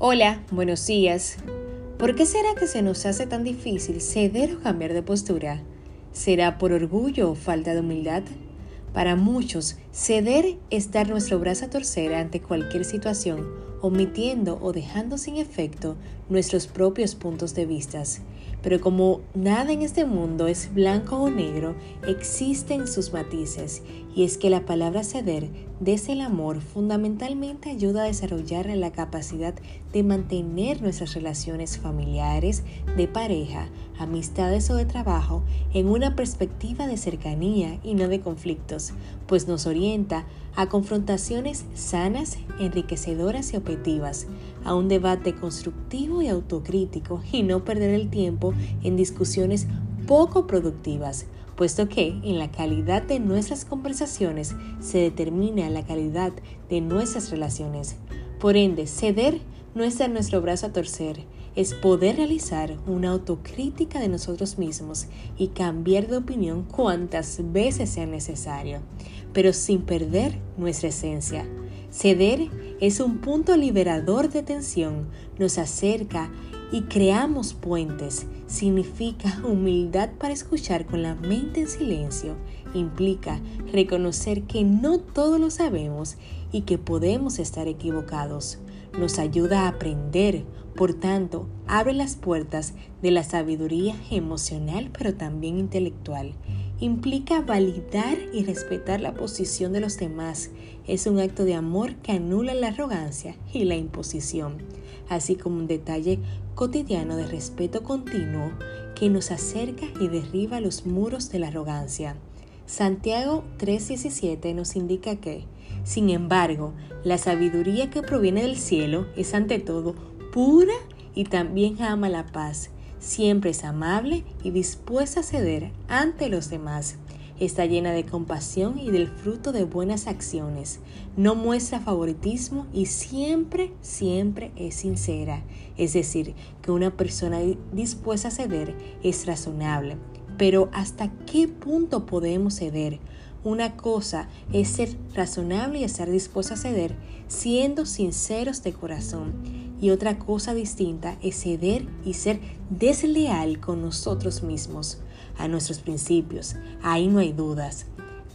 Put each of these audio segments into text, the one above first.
Hola, buenos días. ¿Por qué será que se nos hace tan difícil ceder o cambiar de postura? ¿Será por orgullo o falta de humildad? Para muchos, ceder es dar nuestro brazo a torcer ante cualquier situación, omitiendo o dejando sin efecto nuestros propios puntos de vista. Pero como nada en este mundo es blanco o negro, existen sus matices, y es que la palabra ceder desde el amor fundamentalmente ayuda a desarrollar la capacidad de mantener nuestras relaciones familiares, de pareja, amistades o de trabajo en una perspectiva de cercanía y no de conflictos, pues nos orienta a confrontaciones sanas, enriquecedoras y objetivas, a un debate constructivo y autocrítico y no perder el tiempo en discusiones poco productivas, puesto que en la calidad de nuestras conversaciones se determina la calidad de nuestras relaciones. Por ende, ceder no es dar nuestro brazo a torcer, es poder realizar una autocrítica de nosotros mismos y cambiar de opinión cuantas veces sea necesario, pero sin perder nuestra esencia. Ceder es un punto liberador de tensión, nos acerca y creamos puentes. Significa humildad para escuchar con la mente en silencio. Implica reconocer que no todo lo sabemos y que podemos estar equivocados. Nos ayuda a aprender, por tanto, abre las puertas de la sabiduría emocional pero también intelectual implica validar y respetar la posición de los demás. Es un acto de amor que anula la arrogancia y la imposición, así como un detalle cotidiano de respeto continuo que nos acerca y derriba los muros de la arrogancia. Santiago 3:17 nos indica que, sin embargo, la sabiduría que proviene del cielo es ante todo pura y también ama la paz Siempre es amable y dispuesta a ceder ante los demás. Está llena de compasión y del fruto de buenas acciones. No muestra favoritismo y siempre, siempre es sincera. Es decir, que una persona dispuesta a ceder es razonable. Pero ¿hasta qué punto podemos ceder? Una cosa es ser razonable y estar dispuesto a ceder siendo sinceros de corazón. Y otra cosa distinta es ceder y ser desleal con nosotros mismos, a nuestros principios. Ahí no hay dudas.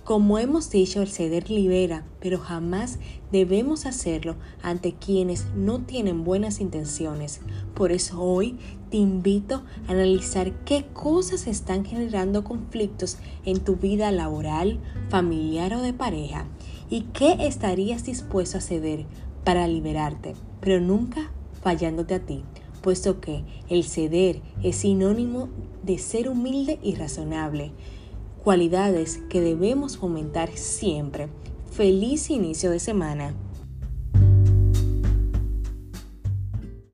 Como hemos dicho, el ceder libera, pero jamás debemos hacerlo ante quienes no tienen buenas intenciones. Por eso hoy te invito a analizar qué cosas están generando conflictos en tu vida laboral, familiar o de pareja y qué estarías dispuesto a ceder para liberarte, pero nunca fallándote a ti puesto que el ceder es sinónimo de ser humilde y razonable cualidades que debemos fomentar siempre. Feliz inicio de semana.